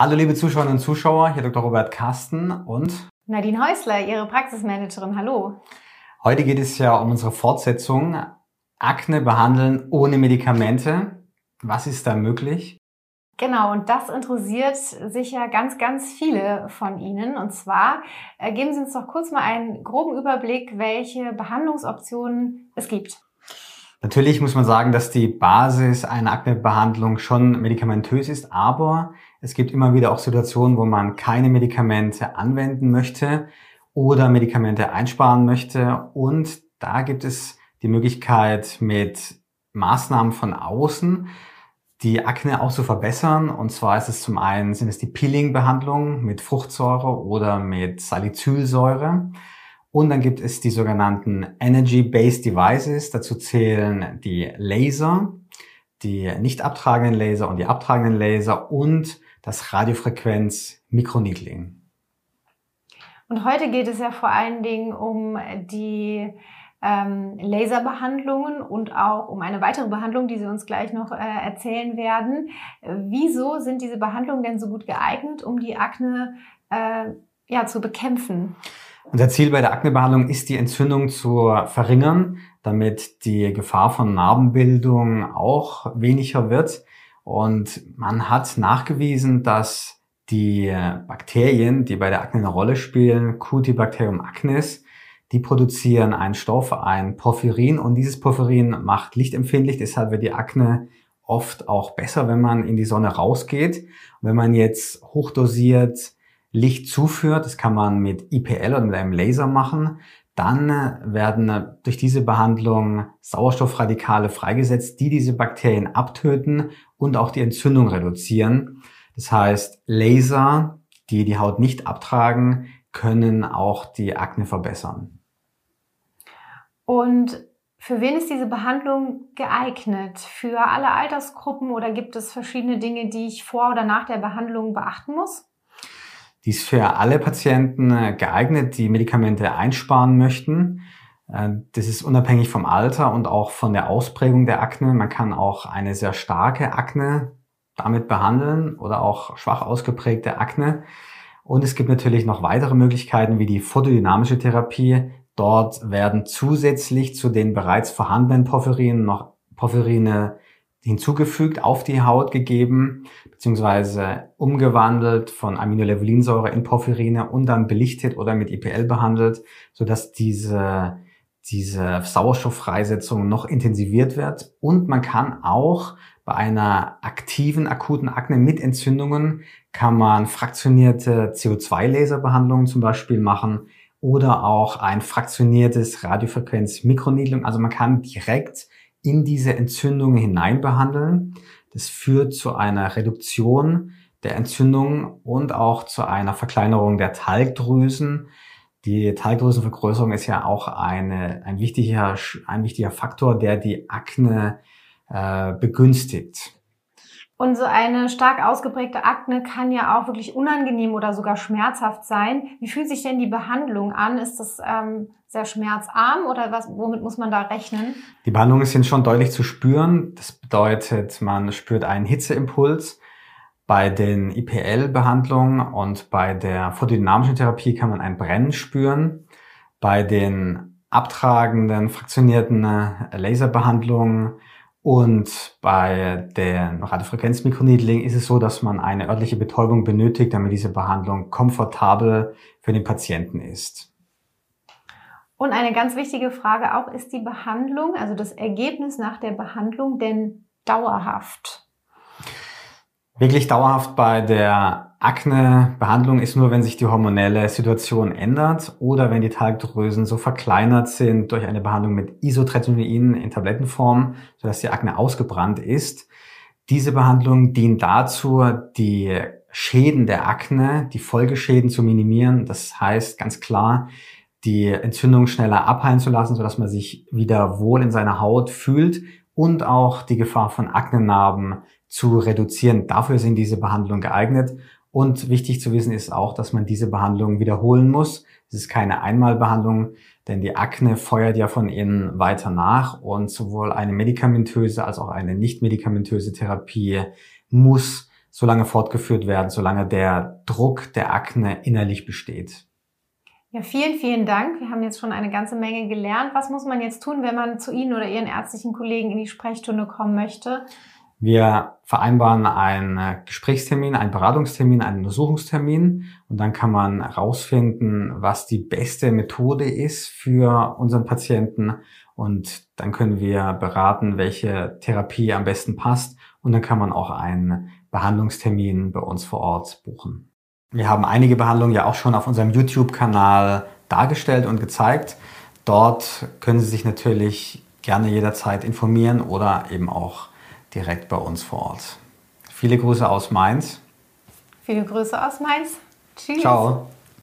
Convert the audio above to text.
Hallo liebe Zuschauerinnen und Zuschauer, hier Dr. Robert Carsten und Nadine Häusler, Ihre Praxismanagerin. Hallo. Heute geht es ja um unsere Fortsetzung Akne behandeln ohne Medikamente. Was ist da möglich? Genau, und das interessiert sicher ganz, ganz viele von Ihnen. Und zwar äh, geben Sie uns doch kurz mal einen groben Überblick, welche Behandlungsoptionen es gibt. Natürlich muss man sagen, dass die Basis einer Aknebehandlung schon medikamentös ist, aber es gibt immer wieder auch Situationen, wo man keine Medikamente anwenden möchte oder Medikamente einsparen möchte. Und da gibt es die Möglichkeit mit Maßnahmen von außen, die Akne auch zu verbessern. Und zwar ist es zum einen, sind es die Peeling-Behandlungen mit Fruchtsäure oder mit Salicylsäure. Und dann gibt es die sogenannten Energy-Based Devices. Dazu zählen die Laser, die nicht abtragenden Laser und die abtragenden Laser und das Radiofrequenz-Mikroneedling. Und heute geht es ja vor allen Dingen um die ähm, Laserbehandlungen und auch um eine weitere Behandlung, die Sie uns gleich noch äh, erzählen werden. Wieso sind diese Behandlungen denn so gut geeignet, um die Akne äh, ja, zu bekämpfen? Unser Ziel bei der Aknebehandlung ist, die Entzündung zu verringern, damit die Gefahr von Narbenbildung auch weniger wird. Und man hat nachgewiesen, dass die Bakterien, die bei der Akne eine Rolle spielen, Cutibacterium acnes, die produzieren einen Stoff, ein Porphyrin und dieses Porphyrin macht lichtempfindlich, deshalb wird die Akne oft auch besser, wenn man in die Sonne rausgeht. Und wenn man jetzt hochdosiert Licht zuführt, das kann man mit IPL oder mit einem Laser machen, dann werden durch diese Behandlung Sauerstoffradikale freigesetzt, die diese Bakterien abtöten und auch die Entzündung reduzieren. Das heißt, Laser, die die Haut nicht abtragen, können auch die Akne verbessern. Und für wen ist diese Behandlung geeignet? Für alle Altersgruppen oder gibt es verschiedene Dinge, die ich vor oder nach der Behandlung beachten muss? Die ist für alle Patienten äh, geeignet, die Medikamente einsparen möchten. Äh, das ist unabhängig vom Alter und auch von der Ausprägung der Akne. Man kann auch eine sehr starke Akne damit behandeln oder auch schwach ausgeprägte Akne. Und es gibt natürlich noch weitere Möglichkeiten wie die photodynamische Therapie, Dort werden zusätzlich zu den bereits vorhandenen Porphyrinen noch Porphyrine hinzugefügt, auf die Haut gegeben, beziehungsweise umgewandelt von Aminolevulinsäure in Porphyrine und dann belichtet oder mit IPL behandelt, sodass diese, diese Sauerstofffreisetzung noch intensiviert wird. Und man kann auch bei einer aktiven akuten Akne mit Entzündungen kann man fraktionierte CO2-Laserbehandlungen zum Beispiel machen, oder auch ein fraktioniertes Radiofrequenz-Mikroneedling. Also man kann direkt in diese Entzündung hinein behandeln. Das führt zu einer Reduktion der Entzündung und auch zu einer Verkleinerung der Talgdrüsen. Die Talgdrüsenvergrößerung ist ja auch eine, ein, wichtiger, ein wichtiger Faktor, der die Akne äh, begünstigt. Und so eine stark ausgeprägte Akne kann ja auch wirklich unangenehm oder sogar schmerzhaft sein. Wie fühlt sich denn die Behandlung an? Ist das ähm, sehr schmerzarm oder was, womit muss man da rechnen? Die Behandlungen sind schon deutlich zu spüren. Das bedeutet, man spürt einen Hitzeimpuls. Bei den IPL-Behandlungen und bei der photodynamischen Therapie kann man ein Brennen spüren. Bei den abtragenden, fraktionierten äh, Laserbehandlungen und bei der Radiofrequenzmikroneedling ist es so, dass man eine örtliche Betäubung benötigt, damit diese Behandlung komfortabel für den Patienten ist. Und eine ganz wichtige Frage auch, ist die Behandlung, also das Ergebnis nach der Behandlung denn dauerhaft? Wirklich dauerhaft bei der Akne-Behandlung ist nur, wenn sich die hormonelle Situation ändert oder wenn die Talgdrüsen so verkleinert sind durch eine Behandlung mit Isotretinoin in Tablettenform, sodass die Akne ausgebrannt ist. Diese Behandlung dient dazu, die Schäden der Akne, die Folgeschäden zu minimieren. Das heißt ganz klar, die Entzündung schneller abheilen zu lassen, sodass man sich wieder wohl in seiner Haut fühlt und auch die Gefahr von Aknenarben zu reduzieren. Dafür sind diese Behandlungen geeignet und wichtig zu wissen ist auch, dass man diese Behandlung wiederholen muss. Es ist keine Einmalbehandlung, denn die Akne feuert ja von innen weiter nach und sowohl eine medikamentöse als auch eine nicht medikamentöse Therapie muss so lange fortgeführt werden, solange der Druck der Akne innerlich besteht. Ja, vielen, vielen Dank. Wir haben jetzt schon eine ganze Menge gelernt. Was muss man jetzt tun, wenn man zu Ihnen oder Ihren ärztlichen Kollegen in die Sprechstunde kommen möchte? Wir vereinbaren einen Gesprächstermin, einen Beratungstermin, einen Untersuchungstermin und dann kann man herausfinden, was die beste Methode ist für unseren Patienten und dann können wir beraten, welche Therapie am besten passt und dann kann man auch einen Behandlungstermin bei uns vor Ort buchen. Wir haben einige Behandlungen ja auch schon auf unserem YouTube-Kanal dargestellt und gezeigt. Dort können Sie sich natürlich gerne jederzeit informieren oder eben auch direkt bei uns vor Ort. Viele Grüße aus Mainz. Viele Grüße aus Mainz. Tschüss. Ciao.